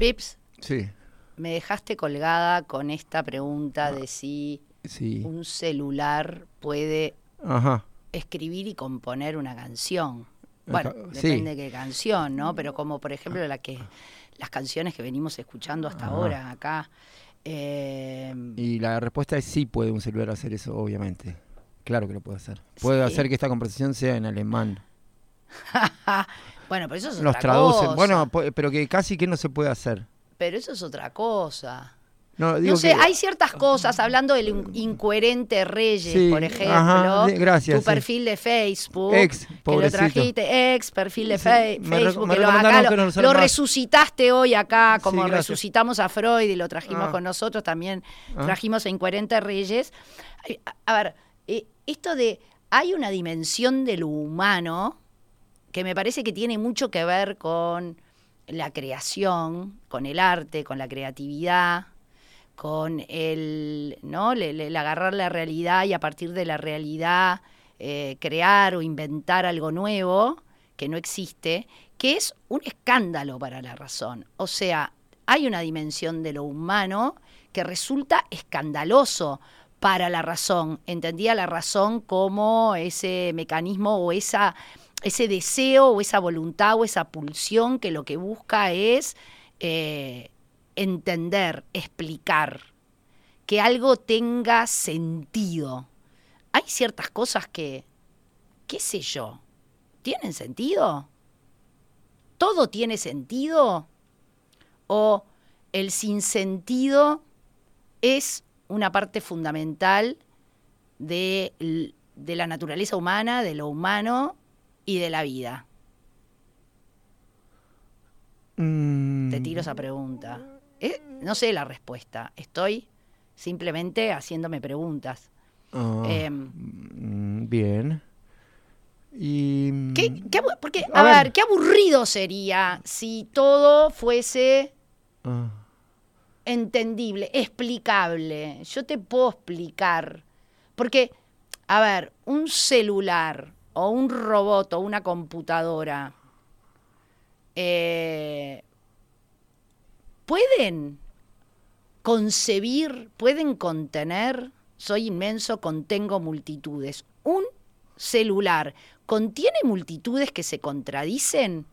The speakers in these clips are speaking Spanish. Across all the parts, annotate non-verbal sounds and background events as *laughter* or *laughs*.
Pips, Sí, me dejaste colgada con esta pregunta de si sí. un celular puede Ajá. escribir y componer una canción. Bueno, sí. depende de qué canción, ¿no? Pero como por ejemplo la que las canciones que venimos escuchando hasta Ajá. ahora acá. eh, Y la respuesta es sí puede un celular hacer eso, obviamente. Claro que lo puede hacer. Puede Sí. hacer que esta conversación sea en alemán. *laughs* bueno, pero eso es Los otra traducen. cosa. Bueno, pu- pero que casi que no se puede hacer. pero eso es otra cosa. No, digo No sé, que- hay ciertas cosas, hablando del in- incoherente Reyes, Sí, por ejemplo, ajá, gracias, tu sí. perfil de Facebook, Ex, que lo trajiste, ex perfil de Sí, me Facebook, me que lo, acá lo, que no lo usara lo más. resucitaste hoy acá, como resucitamos a Freud y lo trajimos Ah. con nosotros, también Ah. trajimos a Incoherente Reyes. A, a ver, eh, esto de, hay una dimensión de lo humano que me parece que tiene mucho que ver con la creación, con el arte, con la creatividad, con el, ¿no? El agarrar la realidad y a partir de la realidad eh, crear o inventar algo nuevo que no existe, que es un escándalo para la razón. O sea, hay una dimensión de lo humano que resulta escandaloso para la razón. Entendía la razón como ese mecanismo o esa, ese deseo o esa voluntad o esa pulsión que lo que busca es eh, entender, explicar, que algo tenga sentido. Hay ciertas cosas que, qué sé yo, ¿tienen sentido? ¿Todo tiene sentido? ¿O el sinsentido es una parte fundamental de, de la naturaleza humana, de lo humano y de la vida? Mm, Te tiro esa pregunta. Eh, no sé la respuesta. Estoy simplemente haciéndome preguntas. ah, Em, mm, bien. Y. ¿Qué, qué abu- porque, A a, ver. ver, qué aburrido sería si todo fuese ah, entendible, explicable. Yo te puedo explicar. Porque, a ver, un celular o un robot o una computadora eh, pueden concebir, pueden contener, soy inmenso, contengo multitudes. Un celular contiene multitudes que se contradicen,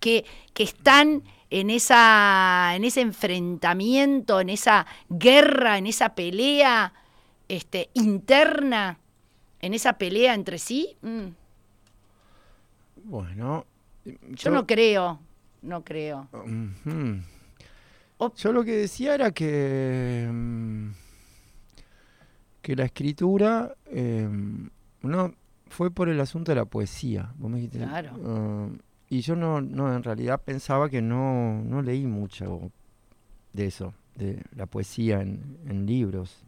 que, que están en, esa, en ese enfrentamiento, en esa guerra, en esa pelea este, interna, en esa pelea entre sí. Mm, bueno. yo no creo, no creo. Yo lo que decía era que. mm, que la escritura. eh, no fue por el asunto de la poesía. Vos me dijiste. Claro. ah, y yo no, no, en realidad pensaba que no, no leí mucho de eso, de la poesía en, en libros.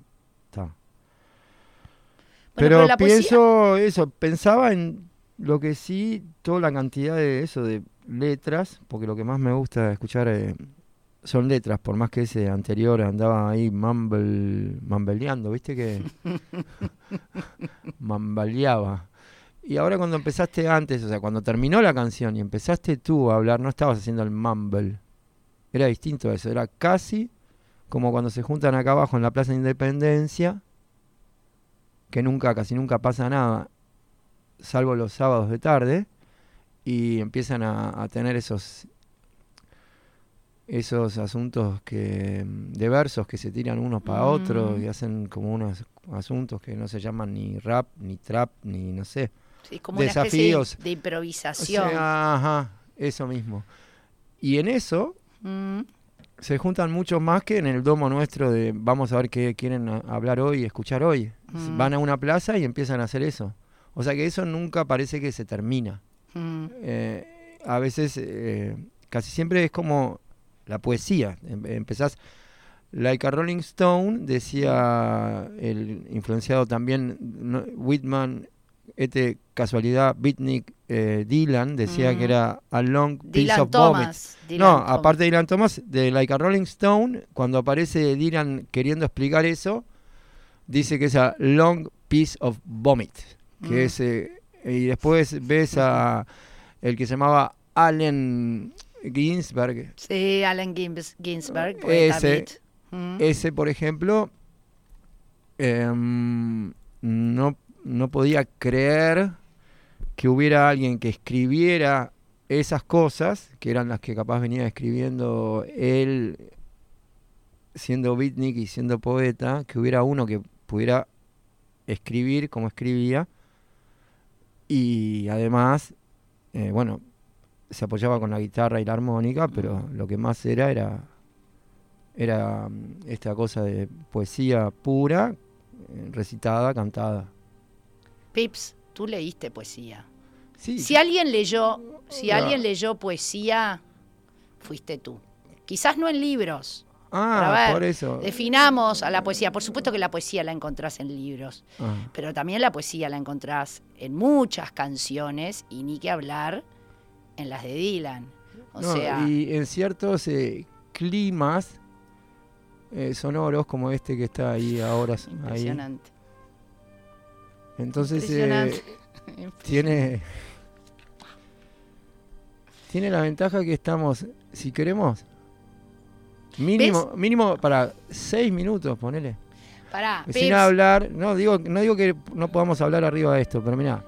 Pero poesía- pienso eso, pensaba en lo que sí, toda la cantidad de eso, de letras, porque lo que más me gusta escuchar eh, son letras, por más que ese anterior andaba ahí mumble, mambeleando, ¿viste que? *laughs* Mambaleaba. Y ahora cuando empezaste antes, o sea, cuando terminó la canción y empezaste tú a hablar, no estabas haciendo el mumble. Era distinto a eso, era casi como cuando se juntan acá abajo en la Plaza de Independencia, que nunca, casi nunca pasa nada, salvo los sábados de tarde, y empiezan a, a tener esos esos asuntos que de versos que se tiran unos para otros Mm. y hacen como unos asuntos que no se llaman ni rap, ni trap, ni no sé. Sí, como Desafíos. de, de O improvisación. sea, ajá, eso mismo. Y en eso Mm, se juntan muchos más que en el domo nuestro de vamos a ver qué quieren hablar hoy, escuchar hoy. Mm. Van a una plaza y empiezan a hacer eso. O sea que eso nunca parece que se termina. mm. Eh, a veces, eh, casi siempre es como la poesía. Em- empezás, like a Rolling Stone, decía el influenciado también no, Whitman, este casualidad, Beatnik, eh, Dylan, decía Mm. que era a long piece Dylan of vomit. Thomas. Dylan No, Thomas. aparte de Dylan Thomas, de Like a Rolling Stone, cuando aparece Dylan queriendo explicar eso, dice que es a long piece of vomit. Que Mm. es, eh, y después ves a el que se llamaba Allen, Ginsberg. Sí, Allen Gins- Ginsberg. poeta Ese. Mm. Ese, por ejemplo, em, no, no podía creer que hubiera alguien que escribiera esas cosas, que eran las que capaz venía escribiendo él siendo beatnik y siendo poeta, que hubiera uno que pudiera escribir como escribía y además, eh, bueno, se apoyaba con la guitarra y la armónica, pero lo que más era era era mm, esta cosa de poesía pura, eh, recitada, cantada. Pips, tú leíste poesía. Sí, Si alguien leyó, si Ya. alguien leyó poesía, fuiste tú. Quizás no en libros. ah, ver, por eso. Definamos a la poesía. Por supuesto que la poesía la encontrás en libros, Ah, pero también la poesía la encontrás en muchas canciones y ni que hablar en las de Dylan. O no, sea, y en ciertos eh, climas eh, sonoros como este que está ahí ahora. Ahí. Entonces eh, tiene tiene la ventaja que estamos, si queremos, mínimo, mínimo para seis minutos, ponele. Pará, Sin Pips, hablar, no digo, no digo que no podamos hablar arriba de esto, pero mira,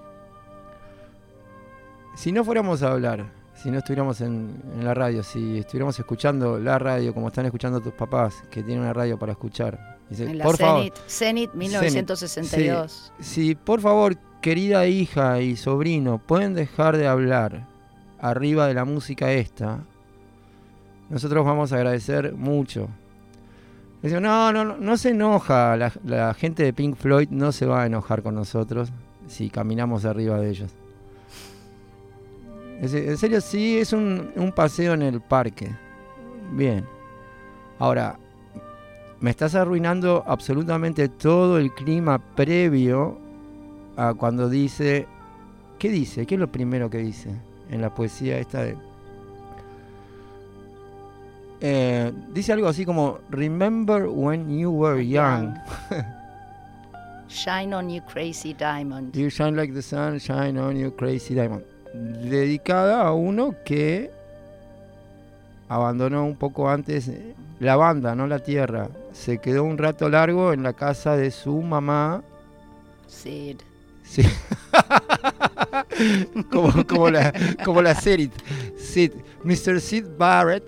si no fuéramos a hablar, si no estuviéramos en, en la radio, si estuviéramos escuchando la radio como están escuchando tus papás, que tienen una radio para escuchar, dice, en la por favor, Zenit, Zenit 1962. si por favor, querida hija y sobrino, pueden dejar de hablar arriba de la música esta, nosotros vamos a agradecer mucho. Dice, no, no, no, no se enoja, la, la gente de Pink Floyd no se va a enojar con nosotros si caminamos arriba de ellos. En serio, sí, es un, un paseo en el parque. Bien. Ahora, me estás arruinando absolutamente todo el clima previo a cuando dice... ¿Qué dice? ¿Qué es lo primero que dice en la poesía esta de... Eh, dice algo así como Remember when you were young. *laughs* Shine on you crazy diamond. You shine like the sun, shine on you crazy diamond. Dedicada a uno que abandonó un poco antes eh, la banda, no la tierra. Se quedó un rato largo en la casa de su mamá. Sid. Sí. *laughs* como, como la, como la Sid. Sid. Mr. Sid Barrett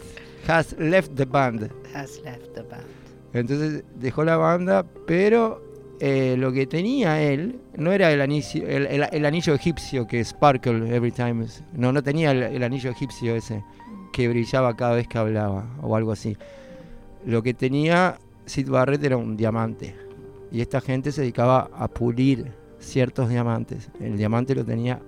has left the band. Has left the band. Entonces dejó la banda, pero eh, lo que tenía él no era el anillo, el, el- el anillo egipcio que sparkle every time. No, no tenía el, el anillo egipcio ese que brillaba cada vez que hablaba o algo así. Lo que tenía Sid Barrett era un diamante. Y esta gente se dedicaba a pulir ciertos diamantes. El diamante lo tenía.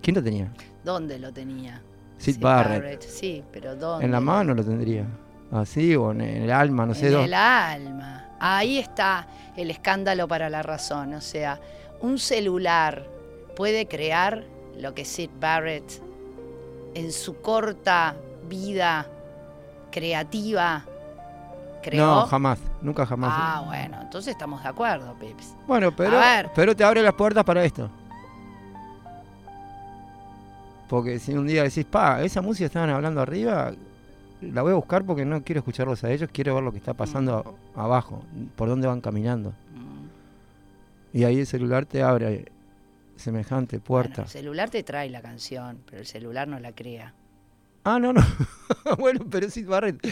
¿Quién lo tenía? ¿Dónde lo tenía? Sid Barrett. Sí, pero ¿dónde? En la mano lo tendría. Así o en el alma, no sé en el alma. Ahí está el escándalo para la razón. O sea, un celular puede crear lo que Sid Barrett en su corta vida creativa No, jamás. Nunca jamás. ah, bueno, entonces estamos de acuerdo, Pips. Bueno, pero, pero te abre las puertas para esto. Porque si un día decís, pa, esa música estaban hablando arriba, la voy a buscar porque no quiero escucharlos a ellos, quiero ver lo que está pasando a- abajo, por dónde van caminando. Mm. Y ahí el celular te abre semejante Bueno, puerta. el celular te trae la canción, pero el celular no la crea. Ah, no, no. *laughs* bueno, pero sí, Barrett.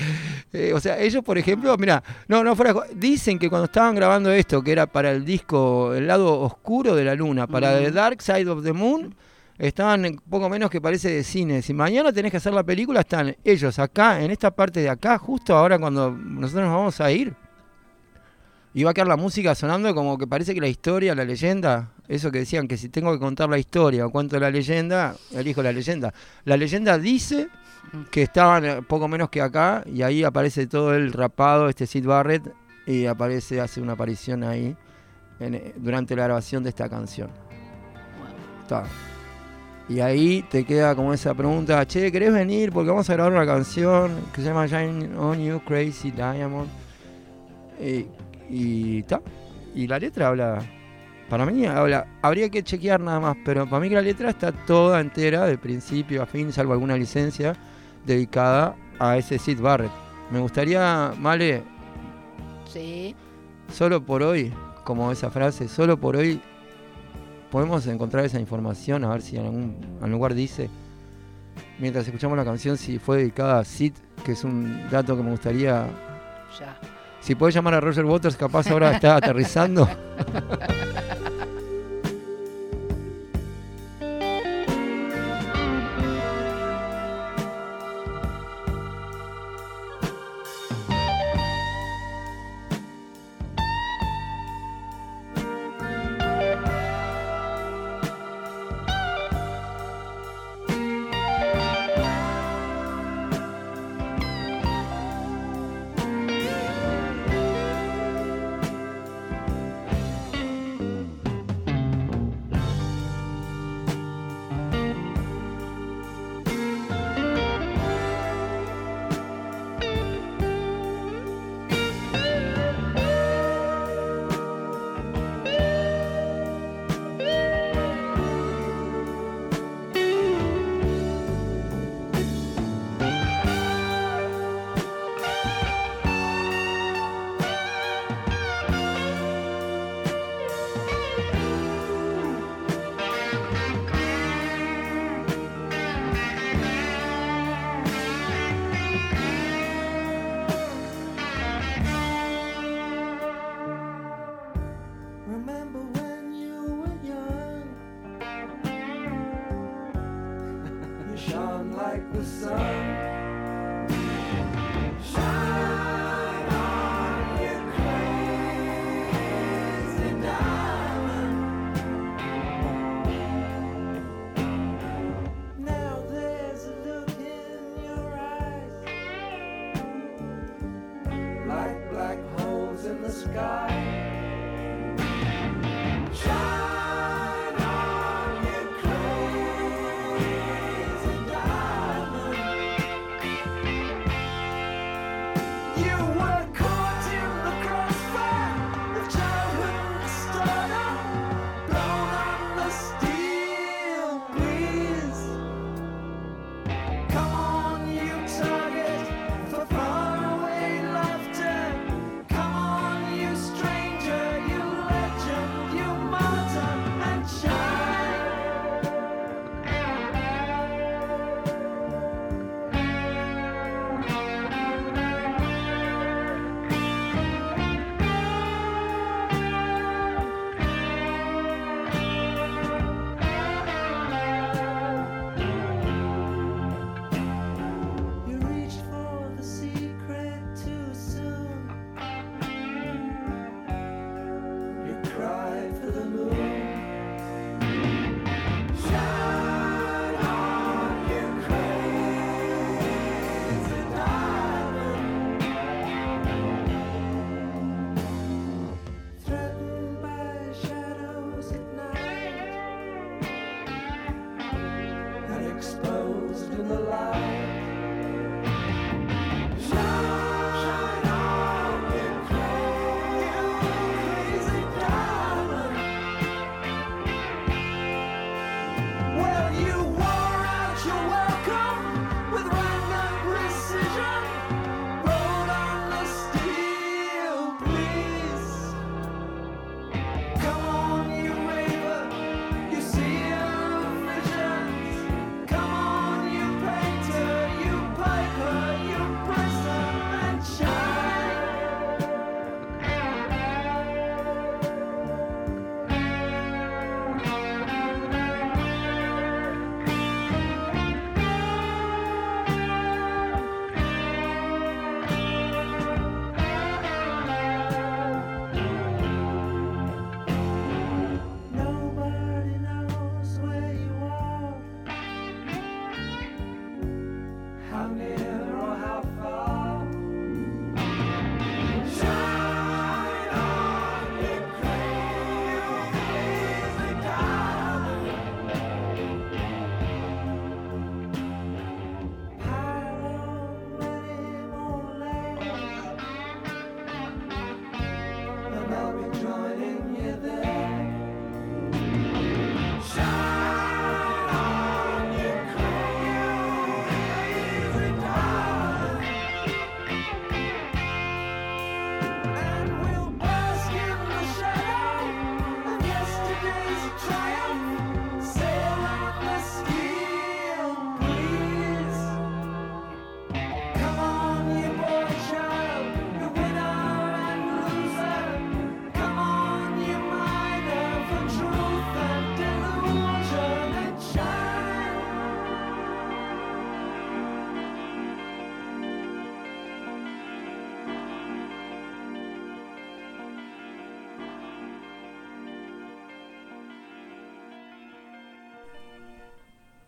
eh, o sea, ellos, por ejemplo, mira, no, no fuera. Dicen que cuando estaban grabando esto, que era para el disco El lado oscuro de la luna, para The. Dark Side of the Moon, estaban poco menos que parece de cine. Si mañana tenés que hacer la película, están ellos acá, en esta parte de acá, justo ahora cuando nosotros nos vamos a ir. Y va a quedar la música sonando como que parece que la historia, la leyenda, eso que decían que si tengo que contar la historia o cuento la leyenda, elijo la leyenda. La leyenda dice que estaban eh, poco menos que acá y ahí aparece todo el rapado, este Sid Barrett, y aparece, hace una aparición ahí en, eh, durante la grabación de esta canción. Está. Y ahí te queda como esa pregunta, che, ¿querés venir? Porque vamos a grabar una canción que se llama Shine On You Crazy Diamond. Y, y ta. Y la letra habla, para mí habla, habría que chequear nada más, pero para mí que la letra está toda entera, de principio a fin, salvo alguna licencia, dedicada a ese Sid Barrett. Me gustaría, Male, Sí. solo por hoy, como esa frase, solo por hoy podemos encontrar esa información, a ver si en algún, algún lugar dice, mientras escuchamos la canción, si fue dedicada a Sid, que es un dato que me gustaría... Ya. Si puedes llamar a Roger Waters, capaz ahora está aterrizando. *laughs*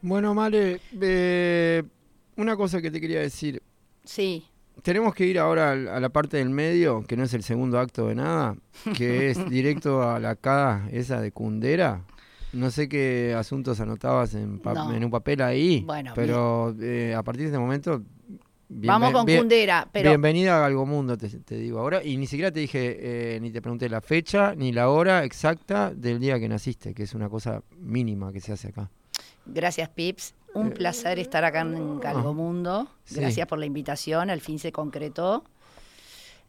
Bueno, Male, eh, una cosa que te quería decir. Sí. Tenemos que ir ahora a la parte del medio, que no es el segundo acto de nada, que *laughs* es directo a la K esa de Cundera. No sé qué asuntos anotabas en, pa- No. en un papel ahí, Bueno, pero eh, a partir de este momento... Vamos con Cundera, pero Bienvenida a Algo Mundo, te, te digo ahora. Y ni siquiera te dije, eh, ni te pregunté la fecha, ni la hora exacta del día que naciste, que es una cosa mínima que se hace acá. Gracias Pips. Un placer estar acá en Galgomundo. Eh, Sí. Gracias por la invitación, al fin se concretó.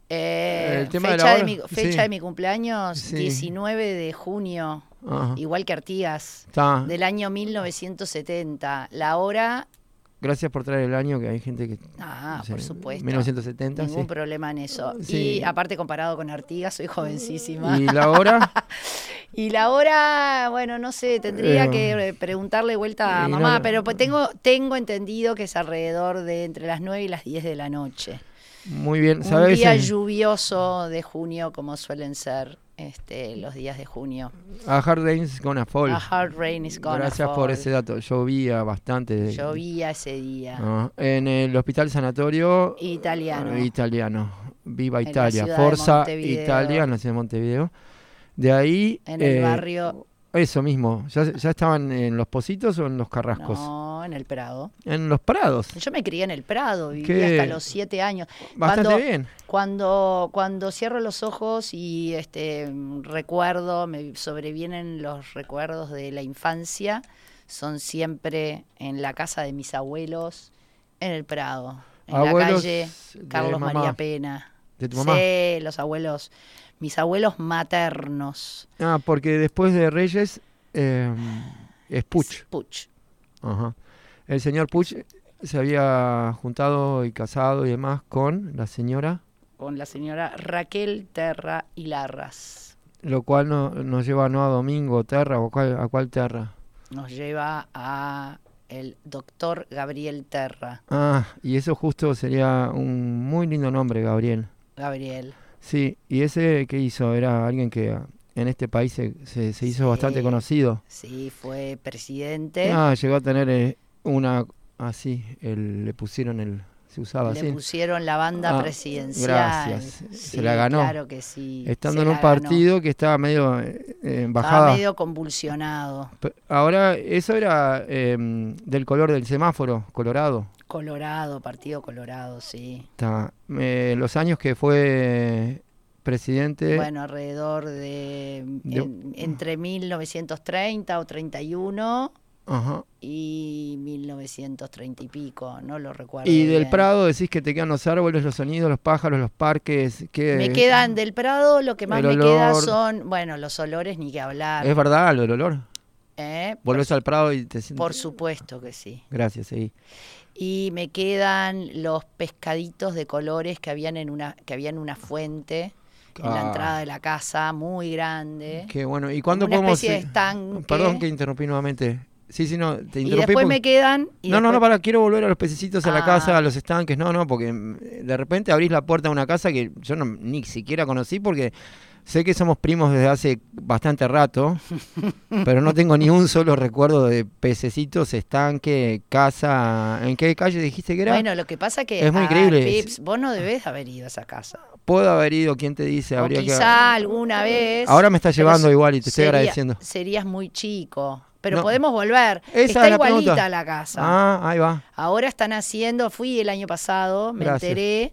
Eh, de la fecha de, mi, fecha sí. de mi cumpleaños, Sí. 19 de junio, Ajá. igual que Artigas, del año 1970. La hora, Gracias por traer el año, que hay gente que... ah, no sé, por supuesto. 1970, Ningún sí. problema en eso. Sí. Y aparte comparado con Artigas, soy jovencísima. ¿Y la hora? *laughs* Y la hora, bueno, no sé, tendría Eh, que eh, preguntarle vuelta a y no- mamá, pero pues tengo, tengo entendido que es alrededor de entre las 9 y las 10 de la noche. Muy bien, Un ¿sabes? día Eh, lluvioso de junio, como suelen ser este, los días de junio. A Hard Rain's Gonna Fall. A hard rain is gonna Gracias por fall. ese dato. Llovía bastante. Llovía ese día. Ah, en el Hospital Sanatorio Italiano. eh, Italiano. Viva En Italia. Forza. Italia, en la ciudad de Montevideo. De ahí. En el eh, barrio. Eso mismo. ¿Ya, ¿Ya estaban en los Positos o en los Carrascos? No, en el Prado. En los Prados. Yo me crié en el Prado, viví Qué- hasta los siete años. Bastante Cuando- bien. Cuando, cuando cierro los ojos y este recuerdo, me sobrevienen los recuerdos de la infancia, son siempre en la casa de mis abuelos, en el Prado, en la Abuelos calle de Carlos. María Pena. ¿De tu mamá? Sí, los abuelos, mis abuelos maternos. Ah, porque después de Reyes eh, es Puch. Puch. Ajá. El señor Puch se había juntado y casado y demás con la señora, Con la señora Raquel Terra y Larras. lo cual no- nos lleva no a Domingo Terra o cuál- a cuál Terra. Nos lleva a el doctor Gabriel Terra. Ah, y eso justo sería un muy lindo nombre, Gabriel. Gabriel. Sí, y ese que hizo era alguien que en este país se, se- se hizo Sí. bastante conocido. Sí, fue presidente. Ah, llegó a tener eh, una así, el- le pusieron el, se usaba Le así. pusieron la banda Ah, presidencial. gracias. Se la ganó. Claro que sí. Estando en un ganó. partido que estaba medio eh, eh, en Estaba bajada. medio convulsionado. Ahora, eso era em, del color del semáforo, colorado. Colorado, partido colorado, sí. Está, eh, los años que fue presidente. Bueno, alrededor de, De- en- entre 1930 o 31 Ajá. y 1930 y pico, no lo recuerdo. Y del bien. Prado decís que te quedan los árboles, los sonidos, los pájaros, los parques. Que Me quedan del Prado, lo que más me queda son, bueno, los olores ni que hablar. Es verdad, lo del olor. ¿eh? Volvés al Prado y te sientes. Por supuesto que sí. Gracias, sí. Y me quedan los pescaditos de colores que habían en una, que había en una fuente en la Ah. entrada de la casa, muy grande. Qué bueno. ¿Y cuándo una podemos.? especie de estanque. Perdón que interrumpí nuevamente. Sí, sí, no, te y interrumpí. después porque- me quedan. y no, no, no, después- para, quiero volver a los pececitos a la Ah. casa, a los estanques. No, no, porque mm, de repente abrís la puerta a una casa que yo no, ni siquiera conocí porque sé que somos primos desde hace bastante rato, *laughs* pero no tengo ni un solo recuerdo de pececitos, estanque, casa. ¿En qué calle dijiste que era? Bueno, lo que pasa que. Es muy ah, increíble. Pips, vos no debés haber ido a esa casa. Puedo haber ido, ¿quién te dice? O Habría quizá que... alguna vez. Ahora me está pero llevando igual y te estoy agradeciendo. Serías muy chico. Pero No. podemos volver. Esa Está es igualita la casa. Ah, ahí va. Ahora están haciendo, fui el año pasado, me Gracias. enteré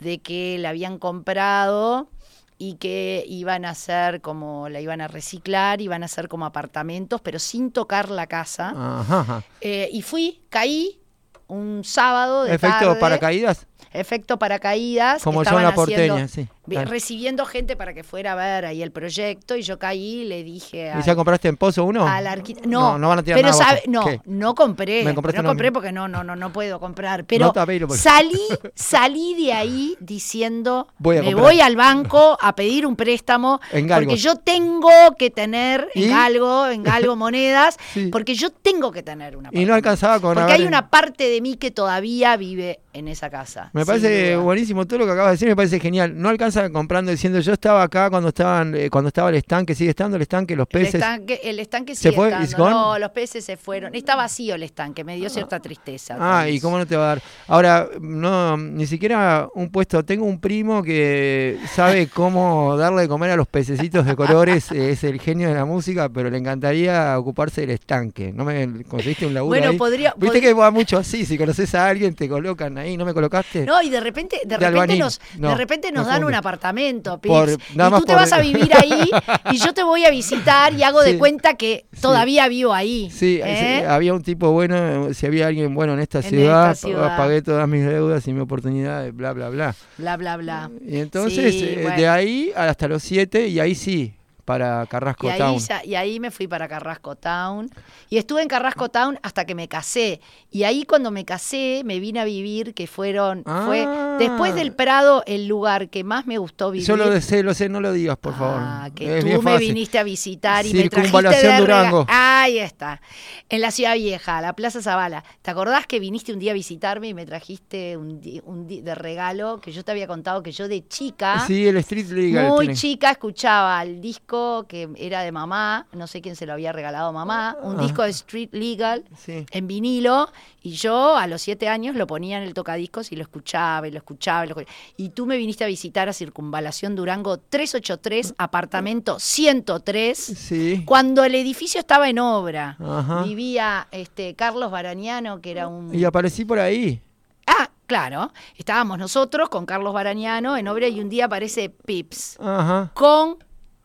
de que la habían comprado y que iban a hacer como, la iban a reciclar, iban a hacer como apartamentos, pero sin tocar la casa. Ajá, ajá. Eh, y fui, caí un sábado de Efecto tarde, paracaídas, efecto paracaídas. como yo en la haciendo- porteña, sí. Claro. Recibiendo gente para que fuera a ver ahí el proyecto y yo caí y le dije ¿Y al- ya compraste en Pozo uno? al arquitecto. No, no, no van a tirar pero nada sabe- no, ¿Qué? no compré. No compré porque no, no, no, no puedo comprar. Pero No, por- salí, salí de ahí diciendo Voy a me comprar. voy al banco a pedir un préstamo *laughs* porque yo tengo que tener ¿Y? en galgo, en galgo *laughs* monedas, Sí. porque yo tengo que tener una Y no alcanzaba con Porque hay una parte de mí que todavía vive en esa casa. Me parece buenísimo todo lo que acabas de decir, me parece genial. No alcanza casa comprando diciendo yo estaba acá cuando estaban eh, cuando estaba el estanque, sigue estando el estanque, los El peces. estanque, el estanque ¿Se sigue fue? estando. No, los peces se fueron. Está vacío el estanque, me dio cierta tristeza. Ah, y cómo no te va a dar. Ahora, no, ni siquiera un puesto. Tengo un primo que sabe *laughs* cómo darle de comer a los pececitos de colores. eh, es el genio de la música, pero le encantaría ocuparse del estanque. ¿No me conseguiste un laburo Bueno, ahí? podría. Viste que va mucho así. Si conoces a alguien, te colocan ahí. ¿No me colocaste? No, y de repente, de De repente nos, No, de repente nos no dan funde. Apartamento, Por- y tú te por- vas a vivir ahí y yo te voy a visitar y hago de *laughs* cuenta que Sí. todavía vivo ahí. Sí, ¿eh? sí, había un tipo bueno, si había alguien bueno en esta En ciudad, esta ciudad. pagué todas mis deudas y mi oportunidad, bla, bla, bla. Bla, bla, bla. Y entonces, Sí, eh, bueno. de ahí hasta los siete, y ahí sí, para Carrasco Y ahí, Town. ya- y ahí me fui para Carrasco Town. Y estuve en Carrasco Town hasta que me casé. Y ahí cuando me casé me vine a vivir, que fueron, fue Ah. después del Prado el lugar que más me gustó vivir. Yo lo sé, lo sé, no lo digas, por favor. Ah, que Es tú me viniste a visitar y me trajiste de rega- Durango. Ahí está. En la Ciudad Vieja, la Plaza Zavala. ¿Te acordás que viniste un día a visitarme y me trajiste un, un de regalo que yo te había contado que yo de chica, Sí, el Street Legal. muy tiene- chica, escuchaba el disco que era de mamá, no sé quién se lo había regalado a mamá, un Ah. disco de Street Legal Sí. en vinilo y yo a los siete años lo ponía en el tocadiscos y lo escuchaba y lo escuchaba y lo escuchaba. Y tú me viniste a visitar a Circunvalación Durango 383, apartamento 103, Sí. cuando el edificio estaba en obra. Ajá. Vivía este Carlos Barañano, que era un... Y aparecí por ahí. Ah, claro, estábamos nosotros con Carlos Barañano en obra y un día aparece Pips Ajá. con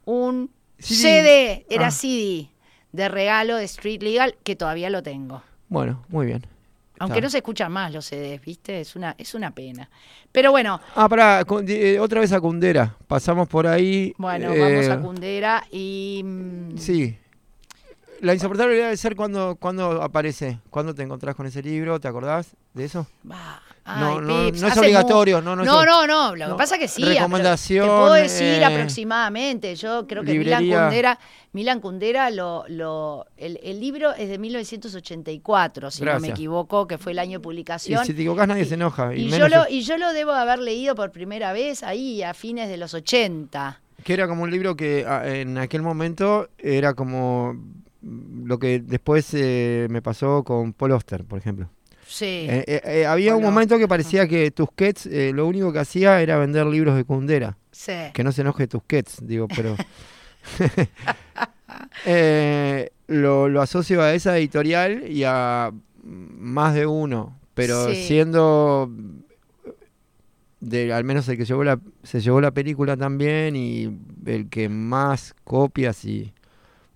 un CD. CD, era Ah. CD, de regalo de Street Legal, que todavía lo tengo. Bueno, muy bien. Aunque no se escuchan más los CDs, ¿viste? Es una, es una pena. Pero bueno, Ah, pará, eh, otra vez a Cundera. Pasamos por ahí. bueno, vamos a eh, Cundera y... mm, Sí. La insoportable debe ser cuando, cuando aparece. ¿Cuándo te encontrás con ese libro? ¿Te acordás de eso? bah, ay, no, no es obligatorio, no, no es No, no, no, Lo que pasa que sí. Recomendación, Te puedo decir eh, aproximadamente. Yo creo que Milan. Kundera, Milan Kundera lo, lo, el, el libro es de 1984, si no me equivoco, que fue el año de Y publicación. si te equivocás nadie se enoja. Y, Y yo, lo, y yo lo debo haber leído por primera vez ahí a fines de los 80. que era como un libro que en aquel momento era como mm, lo que después eh, me pasó con Paul Oster, por ejemplo. Sí. Eh, eh, eh, había un momento que parecía que Tusquets eh, lo único que hacía era vender libros de Kundera. sí. Que no se enoje Tusquets, digo, pero... *laughs* *laughs* Eh, lo, lo asocio a esa editorial y a más de uno, pero Sí. siendo de, al menos el que llevó la, se llevó la película también y el que más copias y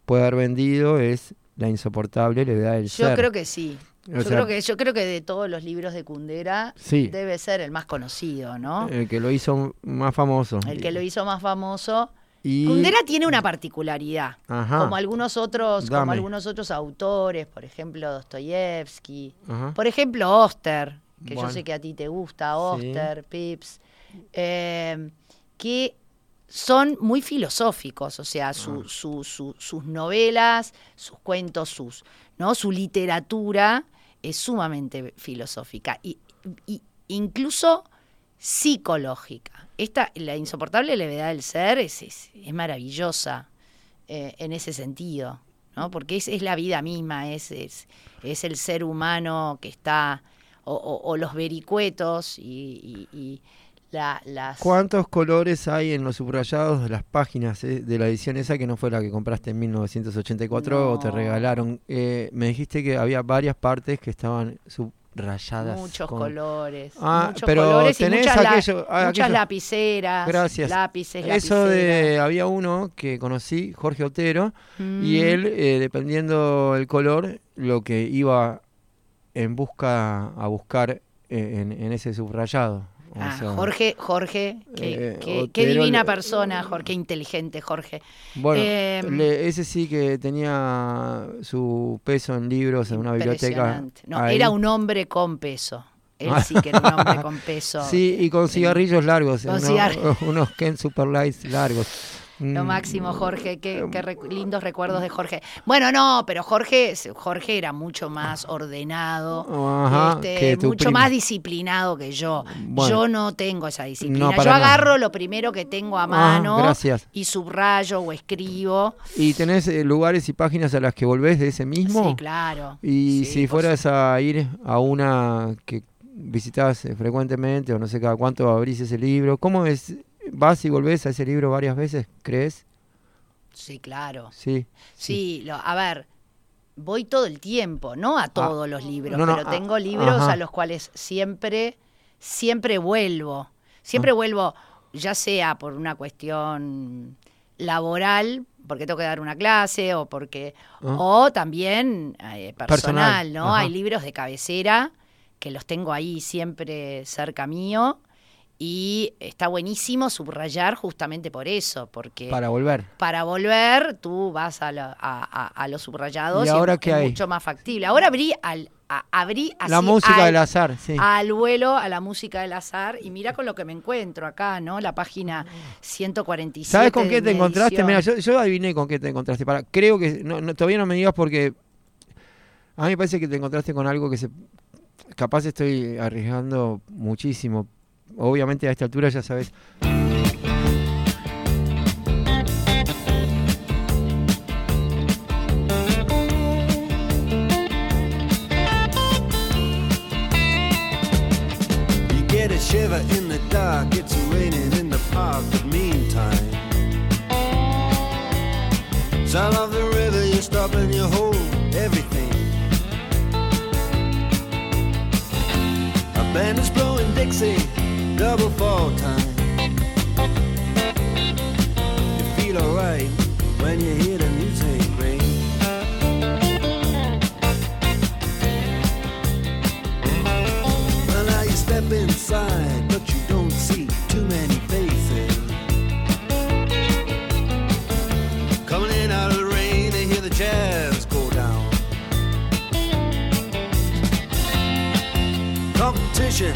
puede haber vendido es La insoportable levedad del Yo ser. creo que sí. O Yo sea, creo que yo creo que de todos los libros de Kundera Sí, debe ser el más conocido, ¿no? el que lo hizo más famoso. El que lo hizo más famoso. Y, Kundera tiene una particularidad, Ajá, como algunos otros, como algunos otros autores, por ejemplo Dostoyevsky, ajá. por ejemplo Oster, que Bueno. yo sé que a ti te gusta, Sí. Oster, Pips, eh, que son muy filosóficos, o sea, su- Ah. su- su- sus novelas, sus cuentos, sus, ¿no? su literatura es sumamente filosófica y, incluso psicológica. Esta, la insoportable levedad del ser es, es, maravillosa eh, en ese sentido, ¿no? Porque es, es la vida misma, es, es, es el ser humano que está, o, los vericuetos y la- las... ¿Cuántos colores hay en los subrayados de las páginas eh, de la edición esa que no fue la que compraste en 1984 o te No. regalaron? Eh, me dijiste que había varias partes que estaban subrayadas. Muchos con- colores, Ah, muchos pero colores y tenés muchas, la- aquello- ah, muchas aquello- lapiceras, Gracias. lápices, Eso de, había uno que conocí, Jorge Otero, y Mm. él, eh, dependiendo el color, lo que iba en busca a buscar eh, en, en ese subrayado. O Ah, sea, Jorge, Jorge, qué, eh, qué- divina persona, Jorge, qué inteligente, Jorge. Bueno, Em, le- ese sí que tenía su peso en libros en una biblioteca. No, ahí. era un hombre con peso. Él sí que era un hombre con *laughs* peso. Sí, y con cigarrillos largos, Con unos, cigarrillos. *laughs* unos Ken Super Lights largos. Lo Mm. máximo, Jorge. Qué, qué rec- lindos recuerdos de Jorge. Bueno, no, pero Jorge, Jorge era mucho más ordenado, Ajá, este, mucho más disciplinado que yo. Bueno. yo no tengo esa disciplina. No, yo agarro lo primero que tengo a Ah, mano gracias. y subrayo o escribo. ¿Y tenés eh, lugares y páginas a las que volvés de ese mismo? Sí, claro. Y Sí, si fueras a ir a una que visitas eh, frecuentemente o no sé cada cuánto abrís ese libro, ¿cómo es? ¿Vas y volvés a ese libro varias veces, crees? Sí, claro. Sí. Sí, lo- a ver, voy todo el tiempo, no a todos los libros, Ah, no, no, pero a- tengo libros ajá. a los cuales siempre, siempre vuelvo. Siempre Ah. vuelvo, ya sea por una cuestión laboral, porque tengo que dar una clase, o porque, Ah. o también eh, personal, Personal, ¿no? ajá. Hay libros de cabecera que los tengo ahí siempre cerca mío. Y está buenísimo subrayar justamente por eso, porque Para volver. para volver, tú vas a, la- a, a- a los subrayados ¿Y ahora es, qué es hay? mucho más factible. Ahora abrí al, a- abrí así La música al, del azar, sí. al vuelo a la música del azar y mira con lo que me encuentro acá, ¿no? La página 147. ¿Sabes con qué te encontraste? Mira, yo, yo adiviné con qué te encontraste. Para, creo que no, no, todavía no me digas porque a mí me parece que te encontraste con algo que se capaz estoy arriesgando muchísimo. Obviamente a esta altura ya sabes. Shiver in the dark, it's raining in the park, but meantime. Sound of the river, you stop and you hold everything. A band is blowing Dixie, double fall time. You feel alright when you hear the music ring. Well, now you step inside, but you don't see too many faces. Coming in out of the rain, hear the jazz go down. Competition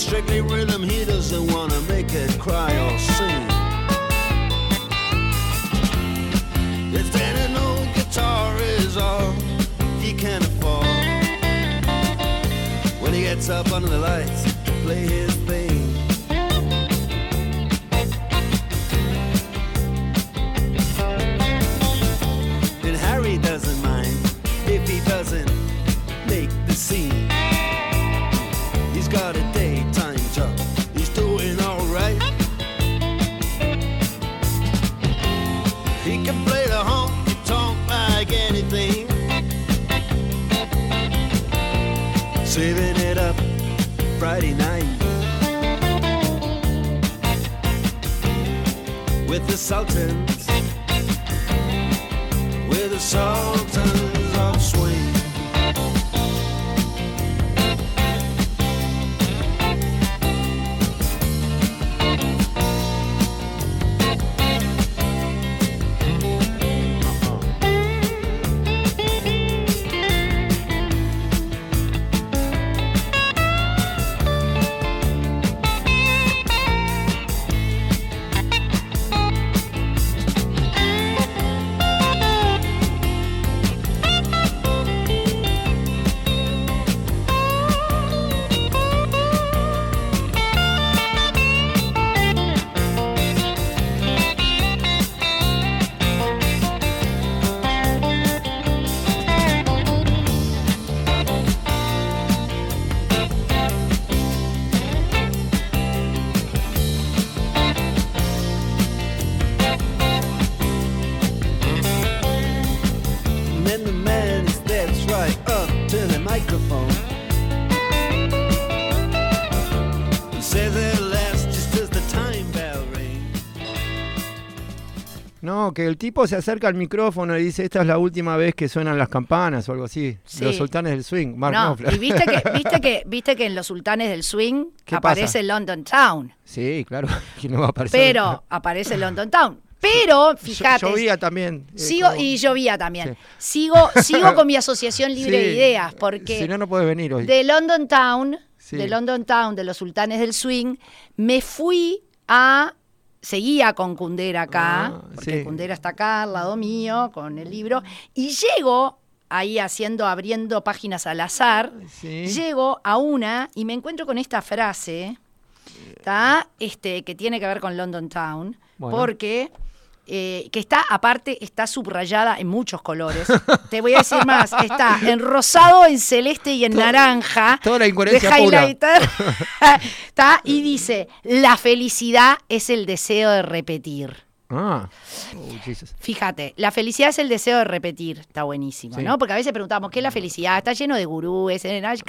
Strictly rhythm, he doesn't wanna make it cry or sing. If then an old guitar is all he can afford When he gets up under the lights to play his thing Sultans, with the Sultans No, que el tipo se acerca al micrófono y dice, esta es la última vez que suenan las campanas o algo así. Sí. Los sultanes del swing, Mark no, Knopfler. y viste que, *laughs* viste que, viste que en los sultanes del swing ¿Qué aparece London Town. Sí, claro, *laughs* que no va a aparecer. Pero *laughs* aparece London Town. Pero, fíjate. Llovía también. eh, Sigo, como- y llovía también. Sí. Sigo, sigo con mi asociación libre Sí, de ideas, porque Si no, no puedes venir hoy. de London Town, Sí. de London Town, de los sultanes del swing, me fui a. Seguía con Kundera acá, Ah, porque sí. Kundera está acá al lado mío con el libro, y llego ahí haciendo, abriendo páginas al azar, Sí. llego a una y me encuentro con esta frase, ¿tá? Este, que tiene que ver con London Town, Bueno. porque eh, que está, aparte, está subrayada en muchos colores. Te voy a decir más, está en rosado, en celeste y en naranja. toda la incoherencia de. *laughs* Está, y dice, la felicidad es el deseo de repetir. Ah. Oh, Jesus. Fíjate, la felicidad es el deseo de repetir. Está buenísimo, Sí. ¿no? Porque a veces preguntamos, ¿qué es la felicidad? Está lleno de gurúes, en el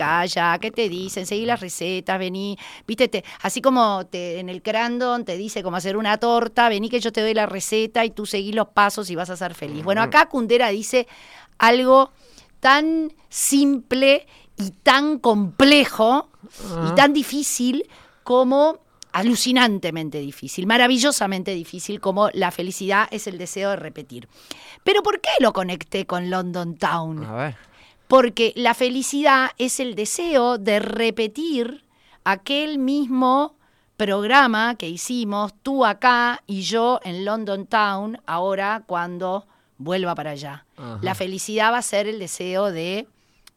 ¿qué te dicen? Seguí las recetas, vení. Viste, te- así como te, en el Crandon te dice cómo hacer una torta, vení que yo te doy la receta y tú seguís los pasos y vas a ser feliz. Bueno, acá Kundera dice algo tan simple y tan complejo Ah. y tan difícil como alucinantemente difícil, maravillosamente difícil, como la felicidad es el deseo de repetir. Pero ¿por qué lo conecté con London Town? A ver. Porque la felicidad es el deseo de repetir aquel mismo programa que hicimos tú acá y yo en London Town ahora cuando vuelva para allá. Ajá. La felicidad va a ser el deseo de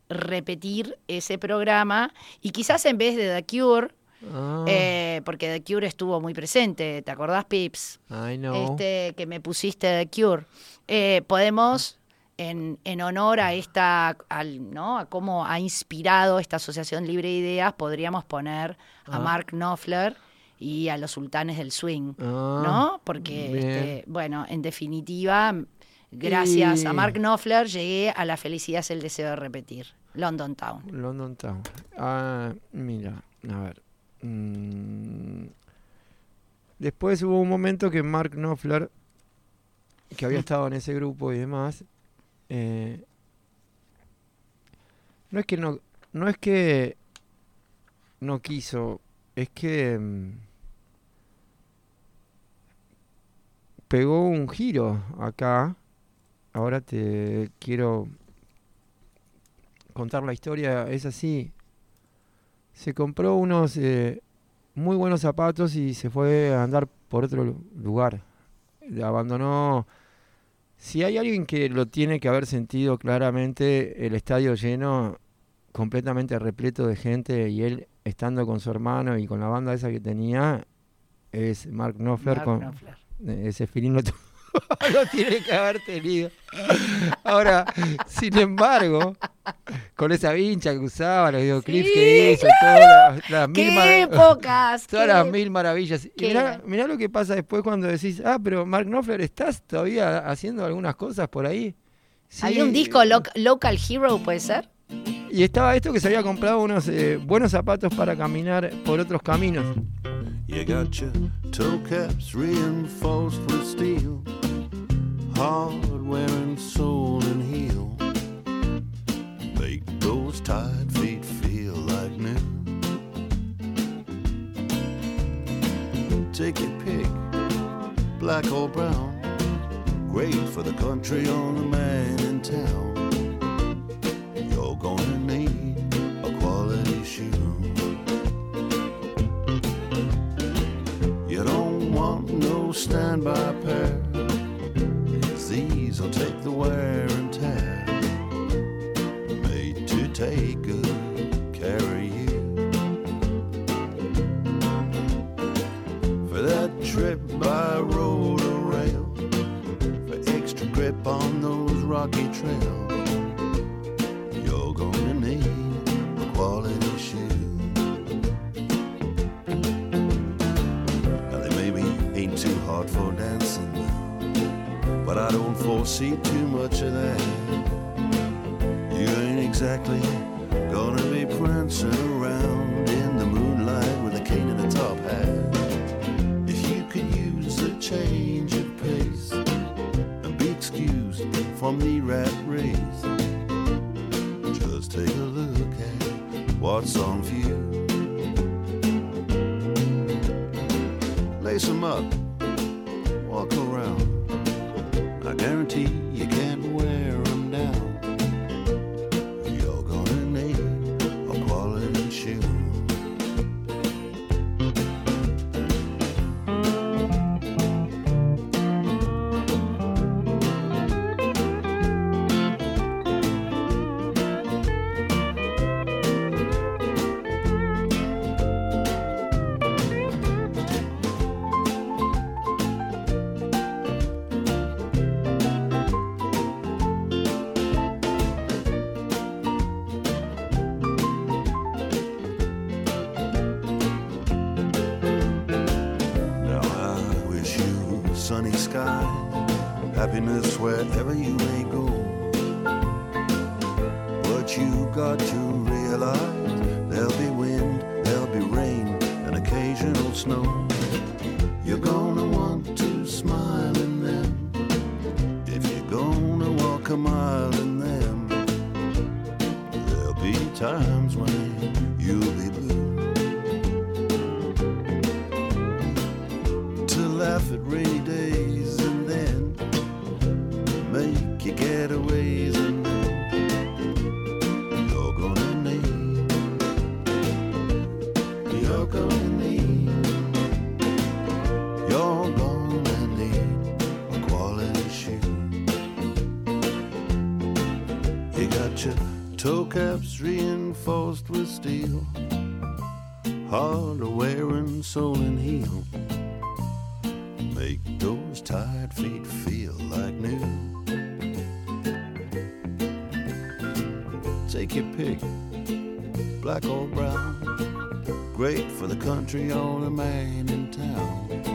repetir ese programa y quizás en vez de The Cure, Ah, eh, porque The Cure estuvo muy presente, ¿te acordás, Pips? I know. este, que me pusiste de Cure. Eh, podemos, en, en honor a esta, al, ¿no? a cómo ha inspirado esta Asociación Libre de Ideas, podríamos poner a Ah. Mark Knopfler y a los sultanes del swing, Ah, ¿no? Porque, este, bueno, en definitiva, gracias Y- a Mark Knopfler llegué a la felicidad es el deseo de repetir. London Town. London Town. Ah, mira, a ver. Mm, Después hubo un momento que Mark Knopfler, que había estado en ese grupo y demás, eh, no es que no, no es que no quiso, es que mm, pegó un giro acá. Ahora te quiero contar la historia, es así. Se compró unos eh, muy buenos zapatos y se fue a andar por otro lu- lugar. Abandonó. Si hay alguien que lo tiene que haber sentido claramente, el estadio lleno, completamente repleto de gente y él estando con su hermano y con la banda esa que tenía, es Mark Knopfler Mark con Knopfler. ese feeling lo, tu- *laughs* lo tiene que haber tenido. Ahora, sin embargo, con esa vincha que usaba, los videoclips Sí, que hizo, todas las, las mil *laughs* ¡Qué mara- épocas! todas qué las mil maravillas. Y mirá, mirá lo que pasa después cuando decís, ah, pero Mark Knopfler, ¿estás todavía haciendo algunas cosas por ahí? Sí, Había un disco Loc- Local Hero, ¿puede ser? Y estaba esto que se había comprado unos eh, buenos zapatos para caminar por otros caminos. You got your toe caps reinforced with steel, hardware and sole and heel. Make those tired feet feel like new. Take your pick, black or brown. Great for the country or the man in town. change of pace and be excused from the rat race. Just take a look at what's on view. Lace them up snow. You're gonna want to smile in them if you're gonna walk a mile in them. There'll be time. country, only man in town.